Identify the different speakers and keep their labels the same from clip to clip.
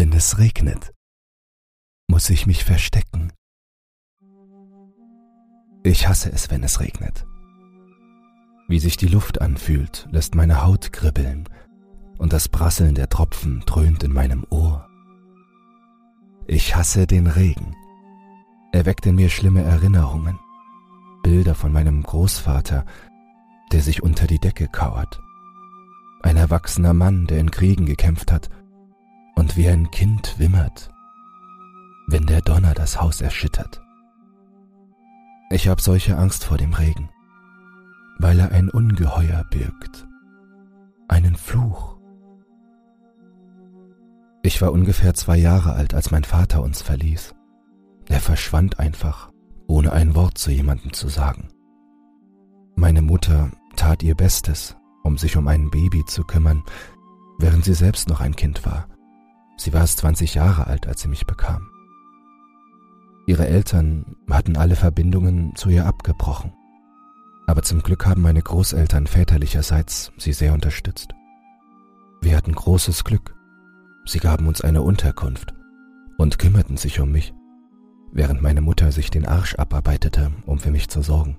Speaker 1: Wenn es regnet, muss ich mich verstecken. Ich hasse es, wenn es regnet. Wie sich die Luft anfühlt, lässt meine Haut kribbeln und das Prasseln der Tropfen dröhnt in meinem Ohr. Ich hasse den Regen. Er weckt in mir schlimme Erinnerungen. Bilder von meinem Großvater, der sich unter die Decke kauert. Ein erwachsener Mann, der in Kriegen gekämpft hat und wie ein Kind wimmert, wenn der Donner das Haus erschüttert. Ich habe solche Angst vor dem Regen, weil er ein Ungeheuer birgt, einen Fluch. Ich war ungefähr zwei Jahre alt, als mein Vater uns verließ. Er verschwand einfach, ohne ein Wort zu jemandem zu sagen. Meine Mutter tat ihr Bestes, um sich um ein Baby zu kümmern, während sie selbst noch ein Kind war. Sie war erst 20 Jahre alt, als sie mich bekam. Ihre Eltern hatten alle Verbindungen zu ihr abgebrochen. Aber zum Glück haben meine Großeltern väterlicherseits sie sehr unterstützt. Wir hatten großes Glück. Sie gaben uns eine Unterkunft und kümmerten sich um mich, während meine Mutter sich den Arsch abarbeitete, um für mich zu sorgen.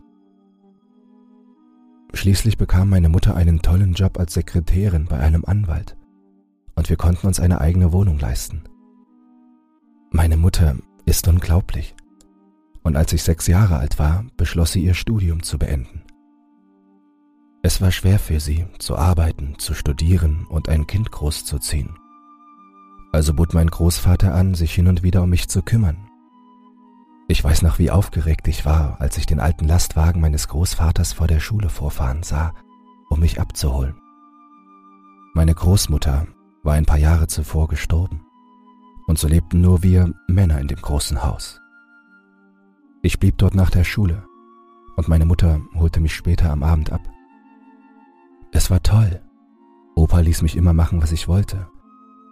Speaker 1: Schließlich bekam meine Mutter einen tollen Job als Sekretärin bei einem Anwalt und wir konnten uns eine eigene Wohnung leisten. Meine Mutter ist unglaublich. Und als ich sechs Jahre alt war, beschloss sie ihr Studium zu beenden. Es war schwer für sie, zu arbeiten, zu studieren und ein Kind großzuziehen. Also bot mein Großvater an, sich hin und wieder um mich zu kümmern. Ich weiß noch, wie aufgeregt ich war, als ich den alten Lastwagen meines Großvaters vor der Schule vorfahren sah, um mich abzuholen. Meine Großmutter war ein paar Jahre zuvor gestorben, und so lebten nur wir Männer in dem großen Haus. Ich blieb dort nach der Schule, und meine Mutter holte mich später am Abend ab. Es war toll. Opa ließ mich immer machen, was ich wollte,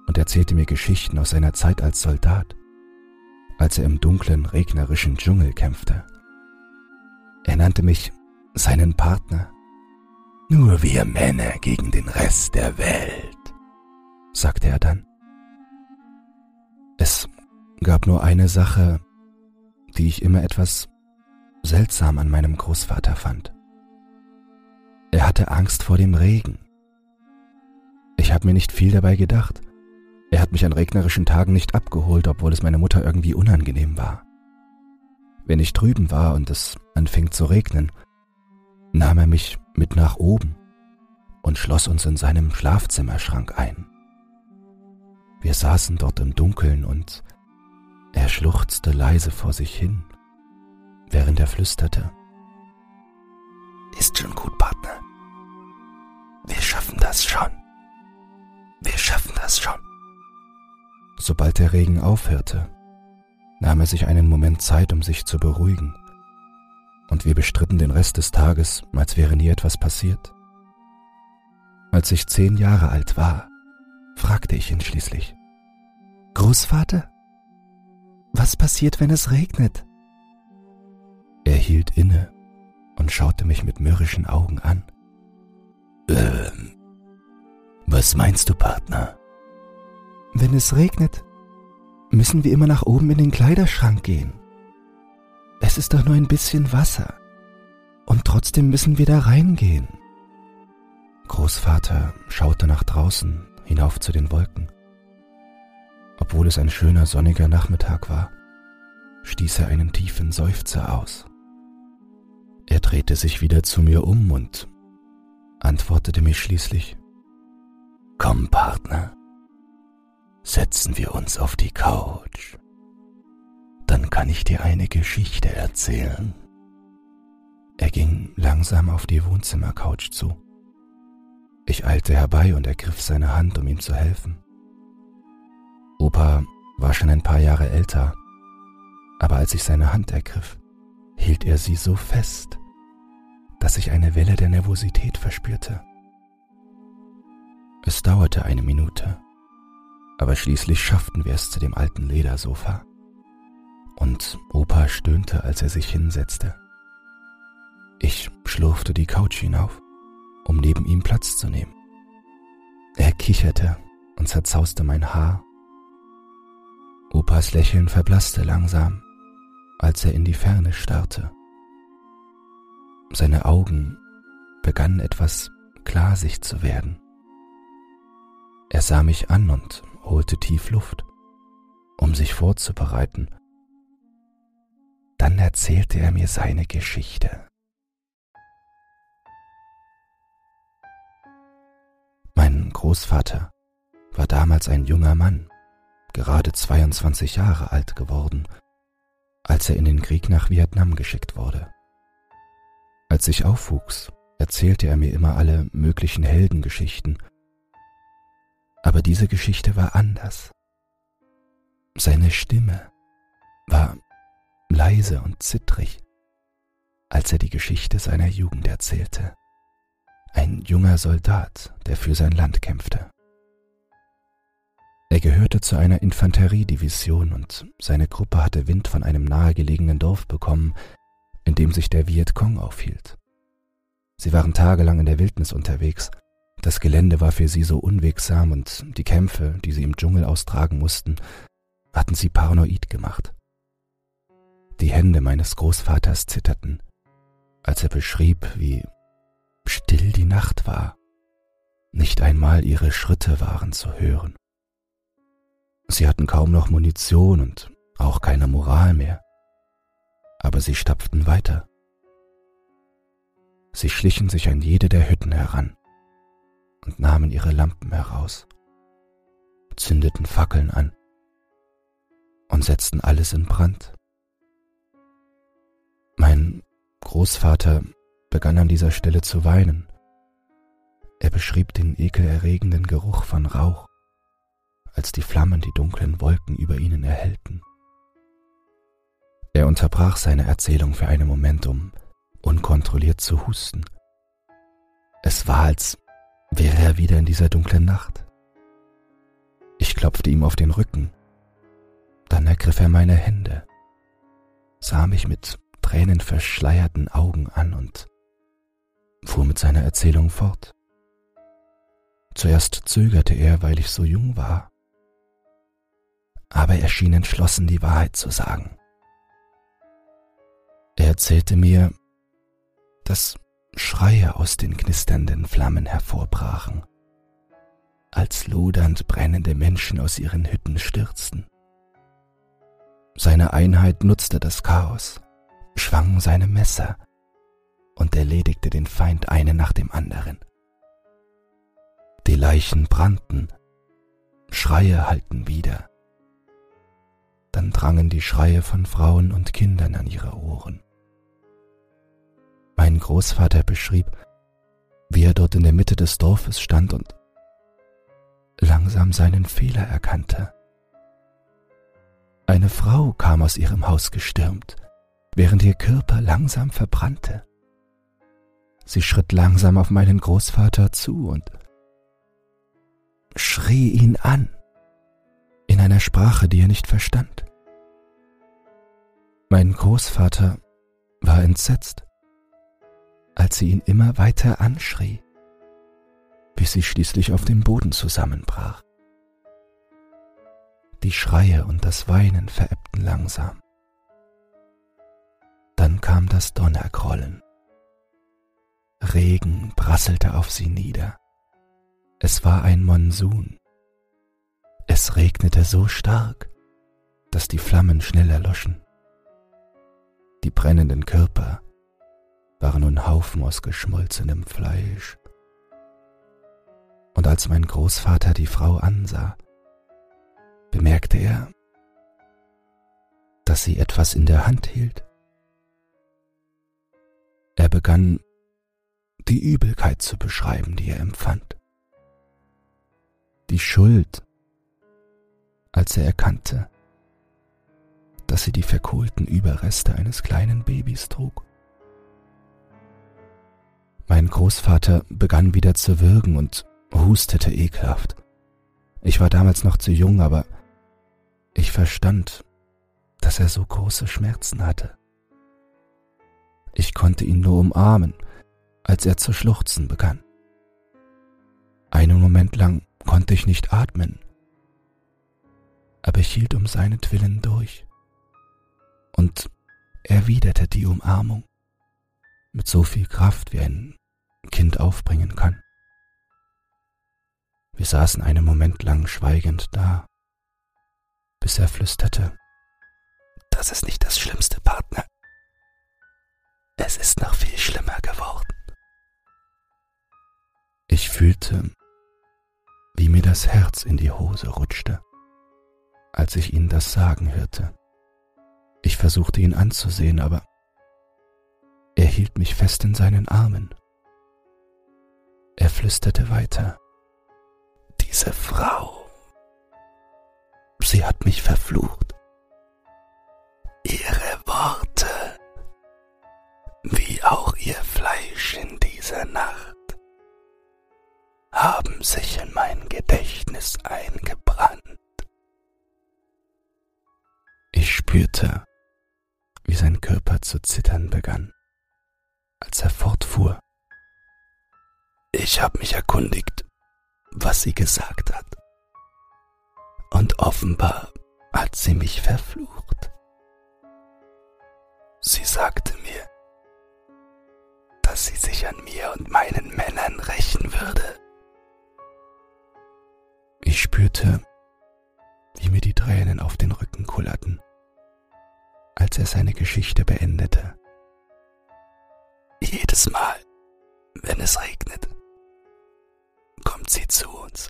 Speaker 1: und erzählte mir Geschichten aus seiner Zeit als Soldat, als er im dunklen, regnerischen Dschungel kämpfte. Er nannte mich seinen Partner. Nur wir Männer gegen den Rest der Welt sagte er dann. Es gab nur eine Sache, die ich immer etwas seltsam an meinem Großvater fand. Er hatte Angst vor dem Regen. Ich habe mir nicht viel dabei gedacht. Er hat mich an regnerischen Tagen nicht abgeholt, obwohl es meiner Mutter irgendwie unangenehm war. Wenn ich drüben war und es anfing zu regnen, nahm er mich mit nach oben und schloss uns in seinem Schlafzimmerschrank ein. Wir saßen dort im Dunkeln und er schluchzte leise vor sich hin, während er flüsterte. Ist schon gut, Partner. Wir schaffen das schon. Wir schaffen das schon. Sobald der Regen aufhörte, nahm er sich einen Moment Zeit, um sich zu beruhigen, und wir bestritten den Rest des Tages, als wäre nie etwas passiert. Als ich zehn Jahre alt war, fragte ich ihn schließlich. Großvater, was passiert, wenn es regnet? Er hielt inne und schaute mich mit mürrischen Augen an. Ähm, was meinst du, Partner? Wenn es regnet, müssen wir immer nach oben in den Kleiderschrank gehen. Es ist doch nur ein bisschen Wasser. Und trotzdem müssen wir da reingehen. Großvater schaute nach draußen hinauf zu den Wolken. Obwohl es ein schöner sonniger Nachmittag war, stieß er einen tiefen Seufzer aus. Er drehte sich wieder zu mir um und antwortete mir schließlich Komm, Partner, setzen wir uns auf die Couch. Dann kann ich dir eine Geschichte erzählen. Er ging langsam auf die Wohnzimmercouch zu. Ich eilte herbei und ergriff seine Hand, um ihm zu helfen. Opa war schon ein paar Jahre älter, aber als ich seine Hand ergriff, hielt er sie so fest, dass ich eine Welle der Nervosität verspürte. Es dauerte eine Minute, aber schließlich schafften wir es zu dem alten Ledersofa. Und Opa stöhnte, als er sich hinsetzte. Ich schlurfte die Couch hinauf um neben ihm Platz zu nehmen. Er kicherte und zerzauste mein Haar Noahs Lächeln verblasste langsam, als er in die Ferne starrte. Seine Augen begannen etwas glasig zu werden. Er sah mich an und holte tief Luft, um sich vorzubereiten. Dann erzählte er mir seine Geschichte. Großvater war damals ein junger Mann, gerade 22 Jahre alt geworden, als er in den Krieg nach Vietnam geschickt wurde. Als ich aufwuchs, erzählte er mir immer alle möglichen Heldengeschichten. Aber diese Geschichte war anders. Seine Stimme war leise und zittrig, als er die Geschichte seiner Jugend erzählte. Ein junger Soldat, der für sein Land kämpfte. Er gehörte zu einer Infanteriedivision und seine Gruppe hatte Wind von einem nahegelegenen Dorf bekommen, in dem sich der Vietcong aufhielt. Sie waren tagelang in der Wildnis unterwegs. Das Gelände war für sie so unwegsam und die Kämpfe, die sie im Dschungel austragen mussten, hatten sie paranoid gemacht. Die Hände meines Großvaters zitterten, als er beschrieb, wie still die Nacht war. Nicht einmal ihre Schritte waren zu hören. Sie hatten kaum noch Munition und auch keine Moral mehr. Aber sie stapften weiter. Sie schlichen sich an jede der Hütten heran und nahmen ihre Lampen heraus, zündeten Fackeln an und setzten alles in Brand. Mein Großvater begann an dieser Stelle zu weinen. Er beschrieb den ekelerregenden Geruch von Rauch, als die Flammen die dunklen Wolken über ihnen erhellten. Er unterbrach seine Erzählung für einen Moment, um unkontrolliert zu husten. Es war, als wäre er wieder in dieser dunklen Nacht. Ich klopfte ihm auf den Rücken. Dann ergriff er meine Hände, sah mich mit tränenverschleierten Augen an und fuhr mit seiner Erzählung fort. Zuerst zögerte er, weil ich so jung war, aber er schien entschlossen, die Wahrheit zu sagen. Er erzählte mir, dass Schreie aus den knisternden Flammen hervorbrachen, als lodernd brennende Menschen aus ihren Hütten stürzten. Seine Einheit nutzte das Chaos, schwang seine Messer und erledigte den Feind eine nach dem anderen. Die Leichen brannten, Schreie hallten wieder. Dann drangen die Schreie von Frauen und Kindern an ihre Ohren. Mein Großvater beschrieb, wie er dort in der Mitte des Dorfes stand und langsam seinen Fehler erkannte. Eine Frau kam aus ihrem Haus gestürmt, während ihr Körper langsam verbrannte. Sie schritt langsam auf meinen Großvater zu und schrie ihn an, in einer Sprache, die er nicht verstand. Mein Großvater war entsetzt als sie ihn immer weiter anschrie, bis sie schließlich auf dem Boden zusammenbrach. Die Schreie und das Weinen verebbten langsam. Dann kam das Donnergrollen. Regen prasselte auf sie nieder. Es war ein Monsun. Es regnete so stark, dass die Flammen schnell erloschen. Die brennenden Körper waren nun Haufen aus geschmolzenem Fleisch. Und als mein Großvater die Frau ansah, bemerkte er, dass sie etwas in der Hand hielt. Er begann die Übelkeit zu beschreiben, die er empfand. Die Schuld, als er erkannte, dass sie die verkohlten Überreste eines kleinen Babys trug. Mein Großvater begann wieder zu würgen und hustete ekelhaft. Ich war damals noch zu jung, aber ich verstand, dass er so große Schmerzen hatte. Ich konnte ihn nur umarmen, als er zu schluchzen begann. Einen Moment lang konnte ich nicht atmen. aber ich hielt um seinetwillen durch und erwiderte die Umarmung mit so viel Kraft, wie ein Kind aufbringen kann. Wir saßen einen Moment lang schweigend da, bis er flüsterte, das ist nicht das Schlimmste, Partner. Es ist noch viel schlimmer geworden. Ich fühlte, wie mir das Herz in die Hose rutschte, als ich ihn das sagen hörte. Ich versuchte ihn anzusehen, aber er hielt mich fest in seinen Armen. Er flüsterte weiter. Diese Frau, sie hat mich verflucht. Ihre haben sich in mein Gedächtnis eingebrannt. Ich spürte, wie sein Körper zu zittern begann, als er fortfuhr. Ich habe mich erkundigt, was sie gesagt hat. Und offenbar hat sie mich verflucht. Sie sagte mir, dass sie sich an mir und meinen Männern rächen würde. Ich spürte, wie mir die Tränen auf den Rücken kullerten als er seine Geschichte beendete. Jedes Mal, wenn es regnet, kommt sie zu uns.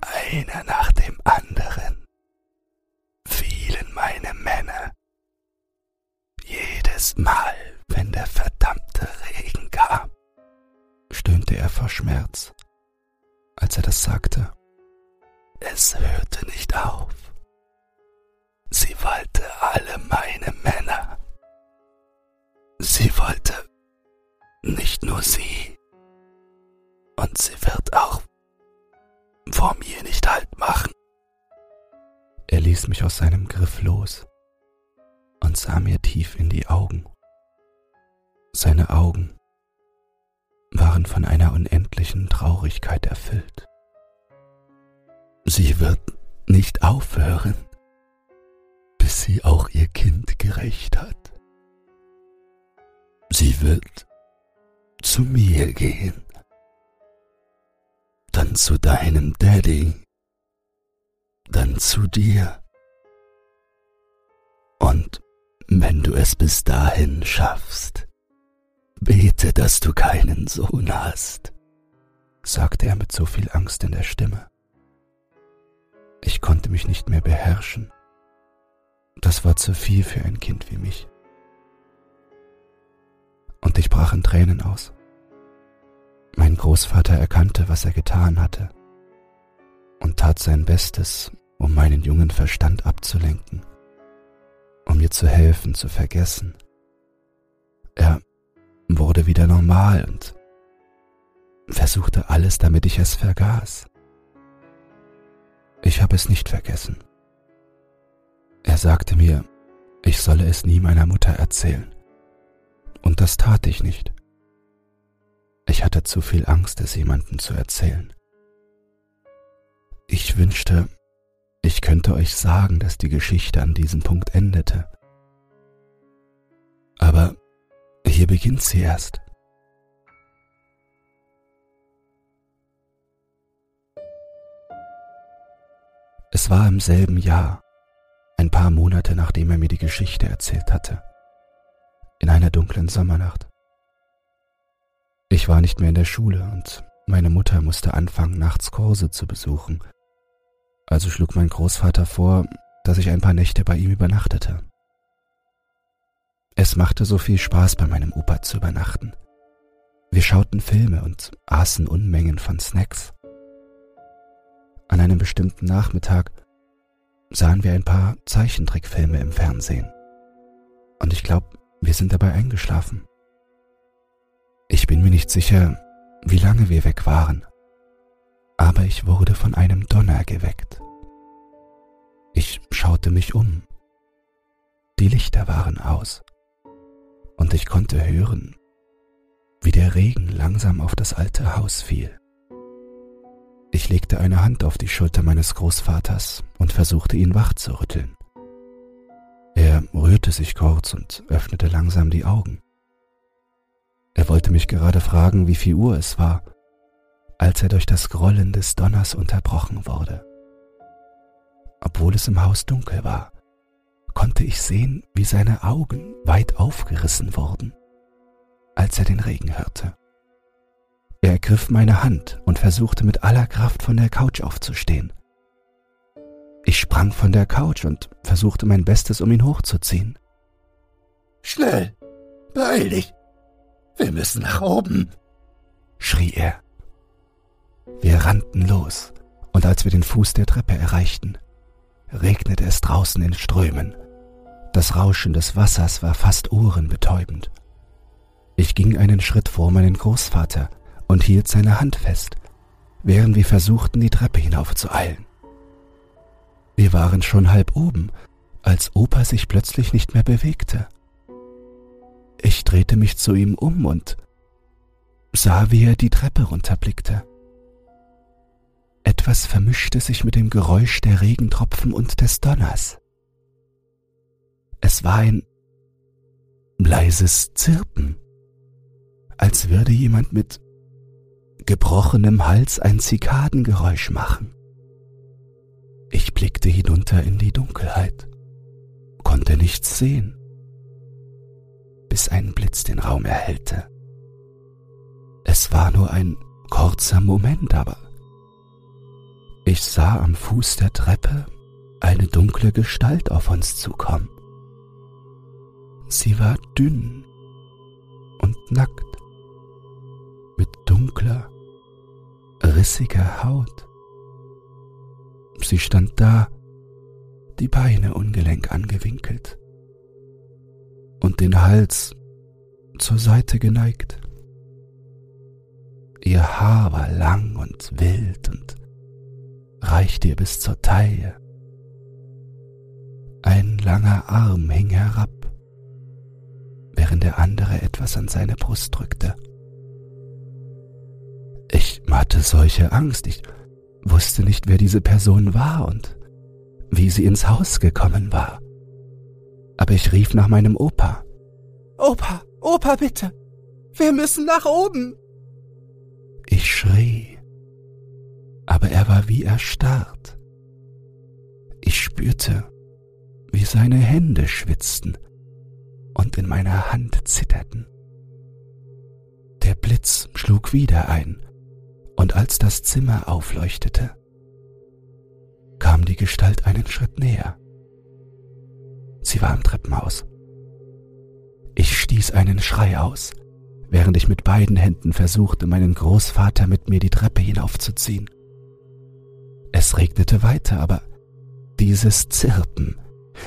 Speaker 1: Einer nach dem anderen fielen meine Männer. Jedes Mal, wenn der verdammte Regen kam, stöhnte er vor Schmerz, als er das sagte. Es hörte nicht auf. Sie wollte alle meine Männer. Sie wollte nicht nur sie. Und sie wird auch vor mir nicht halt machen. Er ließ mich aus seinem Griff los und sah mir tief in die Augen. Seine Augen waren von einer unendlichen Traurigkeit erfüllt. Sie wird nicht aufhören, bis sie auch ihr Kind gerecht hat. Sie wird zu mir gehen, dann zu deinem Daddy, dann zu dir. Und wenn du es bis dahin schaffst, bete, dass du keinen Sohn hast, sagte er mit so viel Angst in der Stimme. Ich konnte mich nicht mehr beherrschen. Das war zu viel für ein Kind wie mich. Und ich brach in Tränen aus. Mein Großvater erkannte, was er getan hatte, und tat sein Bestes, um meinen jungen Verstand abzulenken, um mir zu helfen, zu vergessen. Er wurde wieder normal und versuchte alles, damit ich es vergaß. Ich habe es nicht vergessen. Er sagte mir, ich solle es nie meiner Mutter erzählen. Und das tat ich nicht. Ich hatte zu viel Angst, es jemandem zu erzählen. Ich wünschte, ich könnte euch sagen, dass die Geschichte an diesem Punkt endete. Aber hier beginnt sie erst. Es war im selben Jahr, ein paar Monate nachdem er mir die Geschichte erzählt hatte, in einer dunklen Sommernacht. Ich war nicht mehr in der Schule und meine Mutter musste anfangen, nachts Kurse zu besuchen. Also schlug mein Großvater vor, dass ich ein paar Nächte bei ihm übernachtete. Es machte so viel Spaß, bei meinem Opa zu übernachten. Wir schauten Filme und aßen Unmengen von Snacks. An einem bestimmten Nachmittag sahen wir ein paar Zeichentrickfilme im Fernsehen. Und ich glaube, wir sind dabei eingeschlafen. Ich bin mir nicht sicher, wie lange wir weg waren, aber ich wurde von einem Donner geweckt. Ich schaute mich um. Die Lichter waren aus und ich konnte hören, wie der Regen langsam auf das alte Haus fiel. Ich legte eine Hand auf die Schulter meines Großvaters und versuchte ihn wach zu rütteln. Er rührte sich kurz und öffnete langsam die Augen. Er wollte mich gerade fragen, wie viel Uhr es war, als er durch das Grollen des Donners unterbrochen wurde. Obwohl es im Haus dunkel war, konnte ich sehen, wie seine Augen weit aufgerissen wurden, als er den Regen hörte. Er ergriff meine Hand und versuchte mit aller Kraft von der Couch aufzustehen. Ich sprang von der Couch und versuchte mein Bestes, um ihn hochzuziehen.
Speaker 2: Schnell, beeil dich. Wir müssen nach oben, schrie er.
Speaker 1: Wir rannten los, und als wir den Fuß der Treppe erreichten, regnete es draußen in Strömen. Das Rauschen des Wassers war fast ohrenbetäubend. Ich ging einen Schritt vor meinen Großvater und hielt seine Hand fest, während wir versuchten, die Treppe hinaufzueilen. Wir waren schon halb oben, als Opa sich plötzlich nicht mehr bewegte. Ich drehte mich zu ihm um und sah, wie er die Treppe runterblickte. Etwas vermischte sich mit dem Geräusch der Regentropfen und des Donners. Es war ein leises Zirpen, als würde jemand mit gebrochenem Hals ein Zikadengeräusch machen. Ich blickte hinunter in die Dunkelheit, konnte nichts sehen, bis ein Blitz den Raum erhellte. Es war nur ein kurzer Moment, aber ich sah am Fuß der Treppe eine dunkle Gestalt auf uns zukommen. Sie war dünn und nackt, mit dunkler, rissiger Haut. Sie stand da, die Beine ungelenk angewinkelt und den Hals zur Seite geneigt. Ihr Haar war lang und wild und reichte ihr bis zur Taille. Ein langer Arm hing herab, während der andere etwas an seine Brust drückte. Ich hatte solche Angst, ich wusste nicht, wer diese Person war und wie sie ins Haus gekommen war. Aber ich rief nach meinem Opa.
Speaker 3: Opa, Opa, bitte. Wir müssen nach oben.
Speaker 1: Ich schrie, aber er war wie erstarrt. Ich spürte, wie seine Hände schwitzten und in meiner Hand zitterten. Der Blitz schlug wieder ein und als das Zimmer aufleuchtete, kam die Gestalt einen Schritt näher. Sie war im Treppenhaus. Ich stieß einen Schrei aus, während ich mit beiden Händen versuchte, meinen Großvater mit mir die Treppe hinaufzuziehen. Es regnete weiter, aber dieses Zirpen,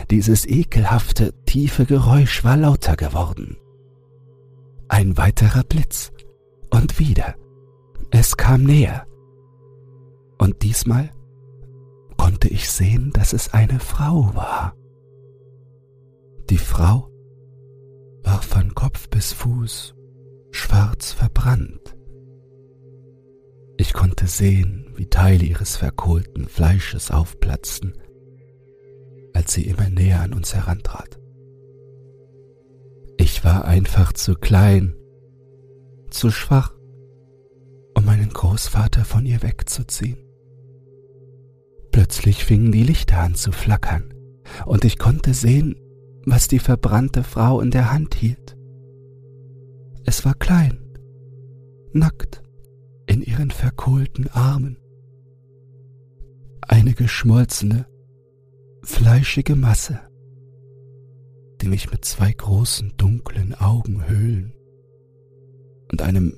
Speaker 1: dieses ekelhafte, tiefe Geräusch war lauter geworden. Ein weiterer Blitz und wieder es kam näher. Und diesmal konnte ich sehen, dass es eine Frau war. Die Frau war von Kopf bis Fuß schwarz verbrannt. Ich konnte sehen, wie Teile ihres verkohlten Fleisches aufplatzten, als sie immer näher an uns herantrat. Ich war einfach zu klein, zu schwach, um meinen Großvater von ihr wegzuziehen. Plötzlich fingen die Lichter an zu flackern, und ich konnte sehen, was die verbrannte Frau in der Hand hielt. Es war klein, nackt, in ihren verkohlten Armen. Eine geschmolzene, fleischige Masse, die mich mit zwei großen dunklen Augenhöhlen und einem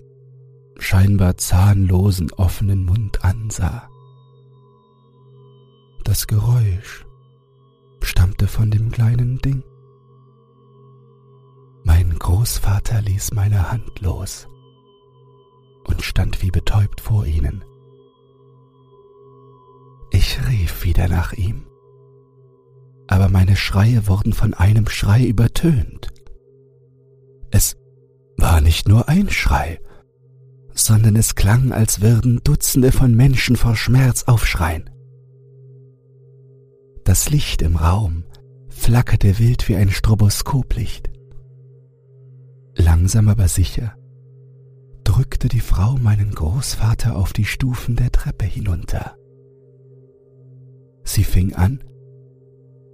Speaker 1: scheinbar zahnlosen offenen Mund ansah. Das Geräusch stammte von dem kleinen Ding. Mein Großvater ließ meine Hand los und stand wie betäubt vor ihnen. Ich rief wieder nach ihm, aber meine Schreie wurden von einem Schrei übertönt. Es war nicht nur ein Schrei, sondern es klang, als würden Dutzende von Menschen vor Schmerz aufschreien. Das Licht im Raum flackerte wild wie ein Stroboskoplicht. Langsam aber sicher drückte die Frau meinen Großvater auf die Stufen der Treppe hinunter. Sie fing an,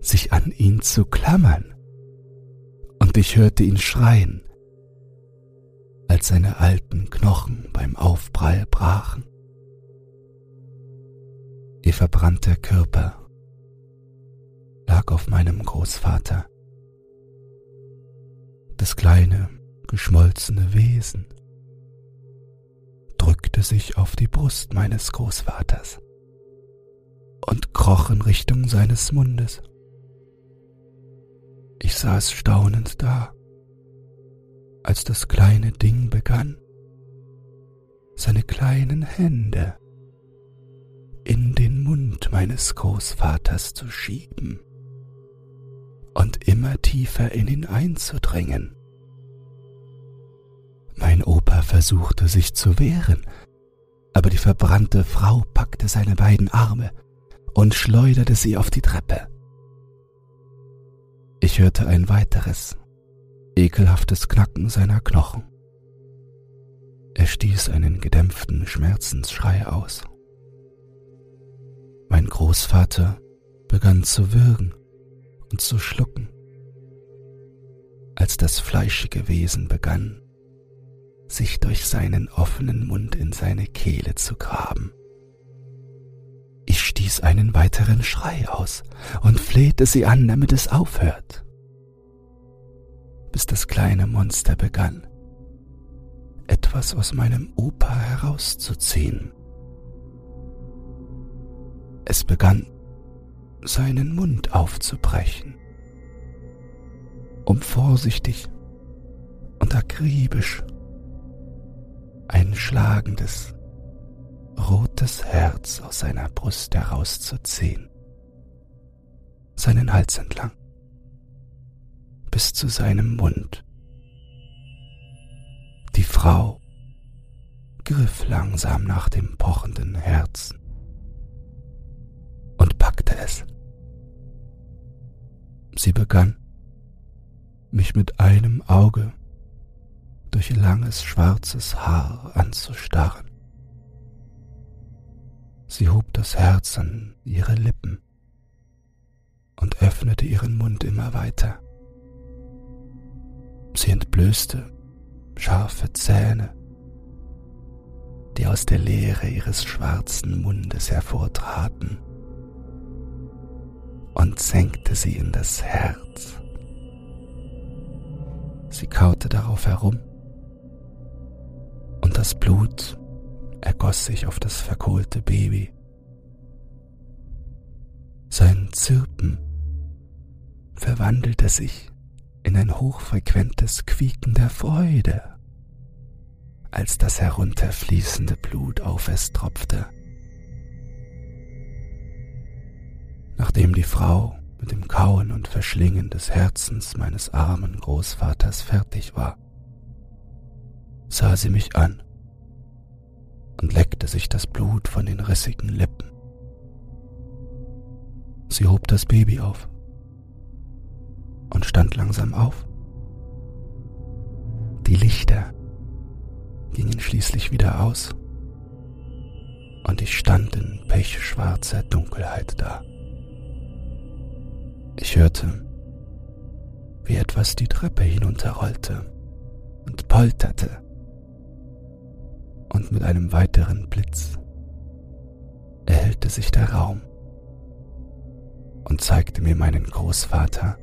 Speaker 1: sich an ihn zu klammern, und ich hörte ihn schreien, als seine alten Knochen beim Aufprall brachen. Ihr verbrannter Körper lag auf meinem Großvater. Das kleine, geschmolzene Wesen drückte sich auf die Brust meines Großvaters und kroch in Richtung seines Mundes. Ich saß staunend da, als das kleine Ding begann, seine kleinen Hände in den Mund meines Großvaters zu schieben und immer tiefer in ihn einzudringen. Mein Opa versuchte sich zu wehren, aber die verbrannte Frau packte seine beiden Arme und schleuderte sie auf die Treppe. Ich hörte ein weiteres, ekelhaftes Knacken seiner Knochen. Er stieß einen gedämpften Schmerzensschrei aus. Mein Großvater begann zu würgen und zu schlucken, als das fleischige Wesen begann, sich durch seinen offenen Mund in seine Kehle zu graben. Ich stieß einen weiteren Schrei aus und flehte sie an, damit es aufhört, bis das kleine Monster begann, etwas aus meinem Opa herauszuziehen. Es begann seinen Mund aufzubrechen, um vorsichtig und akribisch ein schlagendes, rotes Herz aus seiner Brust herauszuziehen, seinen Hals entlang, bis zu seinem Mund. Die Frau griff langsam nach dem pochenden Herzen und packte es. Sie begann, mich mit einem Auge durch langes schwarzes Haar anzustarren. Sie hob das Herz an ihre Lippen und öffnete ihren Mund immer weiter. Sie entblößte scharfe Zähne, die aus der Leere ihres schwarzen Mundes hervortraten und senkte sie in das Herz. Sie kaute darauf herum und das Blut ergoss sich auf das verkohlte Baby. Sein Zirpen verwandelte sich in ein hochfrequentes Quieken der Freude, als das herunterfließende Blut auf es tropfte. Nachdem die Frau mit dem Kauen und Verschlingen des Herzens meines armen Großvaters fertig war, sah sie mich an und leckte sich das Blut von den rissigen Lippen. Sie hob das Baby auf und stand langsam auf. Die Lichter gingen schließlich wieder aus und ich stand in pechschwarzer Dunkelheit da. Ich hörte, wie etwas die Treppe hinunterrollte und polterte. Und mit einem weiteren Blitz erhellte sich der Raum und zeigte mir meinen Großvater,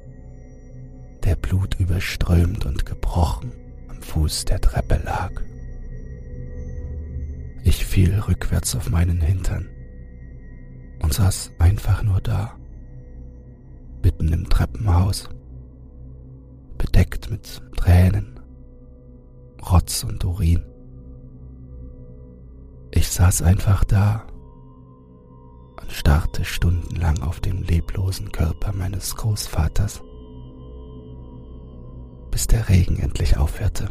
Speaker 1: der blutüberströmt und gebrochen am Fuß der Treppe lag. Ich fiel rückwärts auf meinen Hintern und saß einfach nur da mitten im Treppenhaus, bedeckt mit Tränen, Rotz und Urin. Ich saß einfach da und starrte stundenlang auf den leblosen Körper meines Großvaters, bis der Regen endlich aufhörte.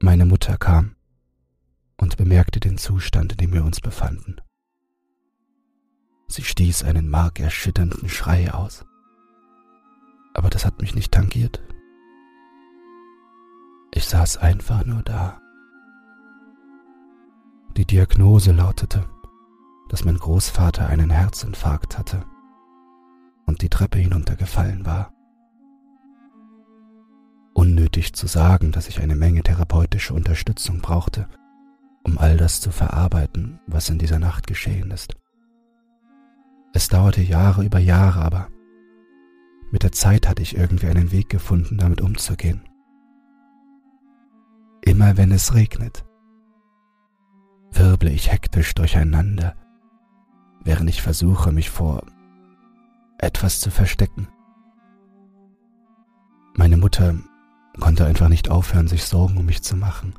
Speaker 1: Meine Mutter kam und bemerkte den Zustand, in dem wir uns befanden. Sie stieß einen markerschütternden Schrei aus. Aber das hat mich nicht tangiert. Ich saß einfach nur da. Die Diagnose lautete, dass mein Großvater einen Herzinfarkt hatte und die Treppe hinuntergefallen war. Unnötig zu sagen, dass ich eine Menge therapeutische Unterstützung brauchte, um all das zu verarbeiten, was in dieser Nacht geschehen ist. Es dauerte Jahre über Jahre, aber mit der Zeit hatte ich irgendwie einen Weg gefunden, damit umzugehen. Immer wenn es regnet, wirble ich hektisch durcheinander, während ich versuche, mich vor etwas zu verstecken. Meine Mutter konnte einfach nicht aufhören, sich Sorgen um mich zu machen.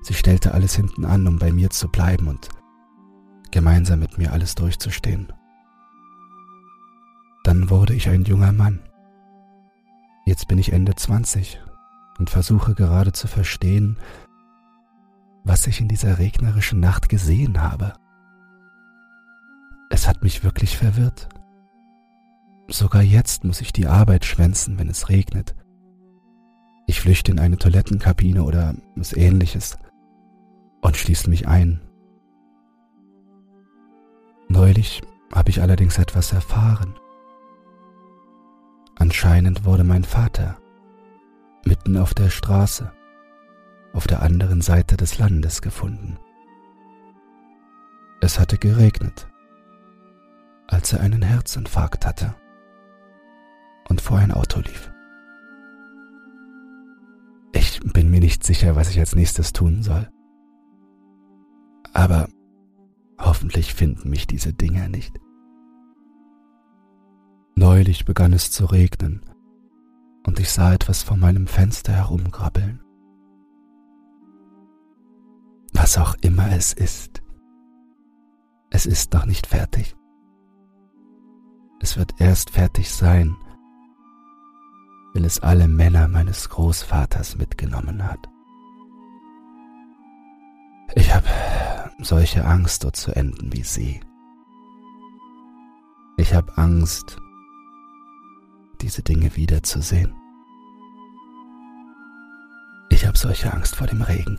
Speaker 1: Sie stellte alles hinten an, um bei mir zu bleiben und gemeinsam mit mir alles durchzustehen. Dann wurde ich ein junger Mann. Jetzt bin ich Ende 20 und versuche gerade zu verstehen, was ich in dieser regnerischen Nacht gesehen habe. Es hat mich wirklich verwirrt. Sogar jetzt muss ich die Arbeit schwänzen, wenn es regnet. Ich flüchte in eine Toilettenkabine oder was ähnliches und schließe mich ein. Neulich habe ich allerdings etwas erfahren. Anscheinend wurde mein Vater mitten auf der Straße auf der anderen Seite des Landes gefunden. Es hatte geregnet, als er einen Herzinfarkt hatte und vor ein Auto lief. Ich bin mir nicht sicher, was ich als nächstes tun soll. Aber hoffentlich finden mich diese Dinger nicht. Neulich begann es zu regnen und ich sah etwas vor meinem Fenster herumkrabbeln. Was auch immer es ist, es ist noch nicht fertig. Es wird erst fertig sein, wenn es alle Männer meines Großvaters mitgenommen hat. Ich habe solche Angst, dort zu enden wie sie. Ich habe Angst, diese Dinge wiederzusehen. Ich habe solche Angst vor dem Regen.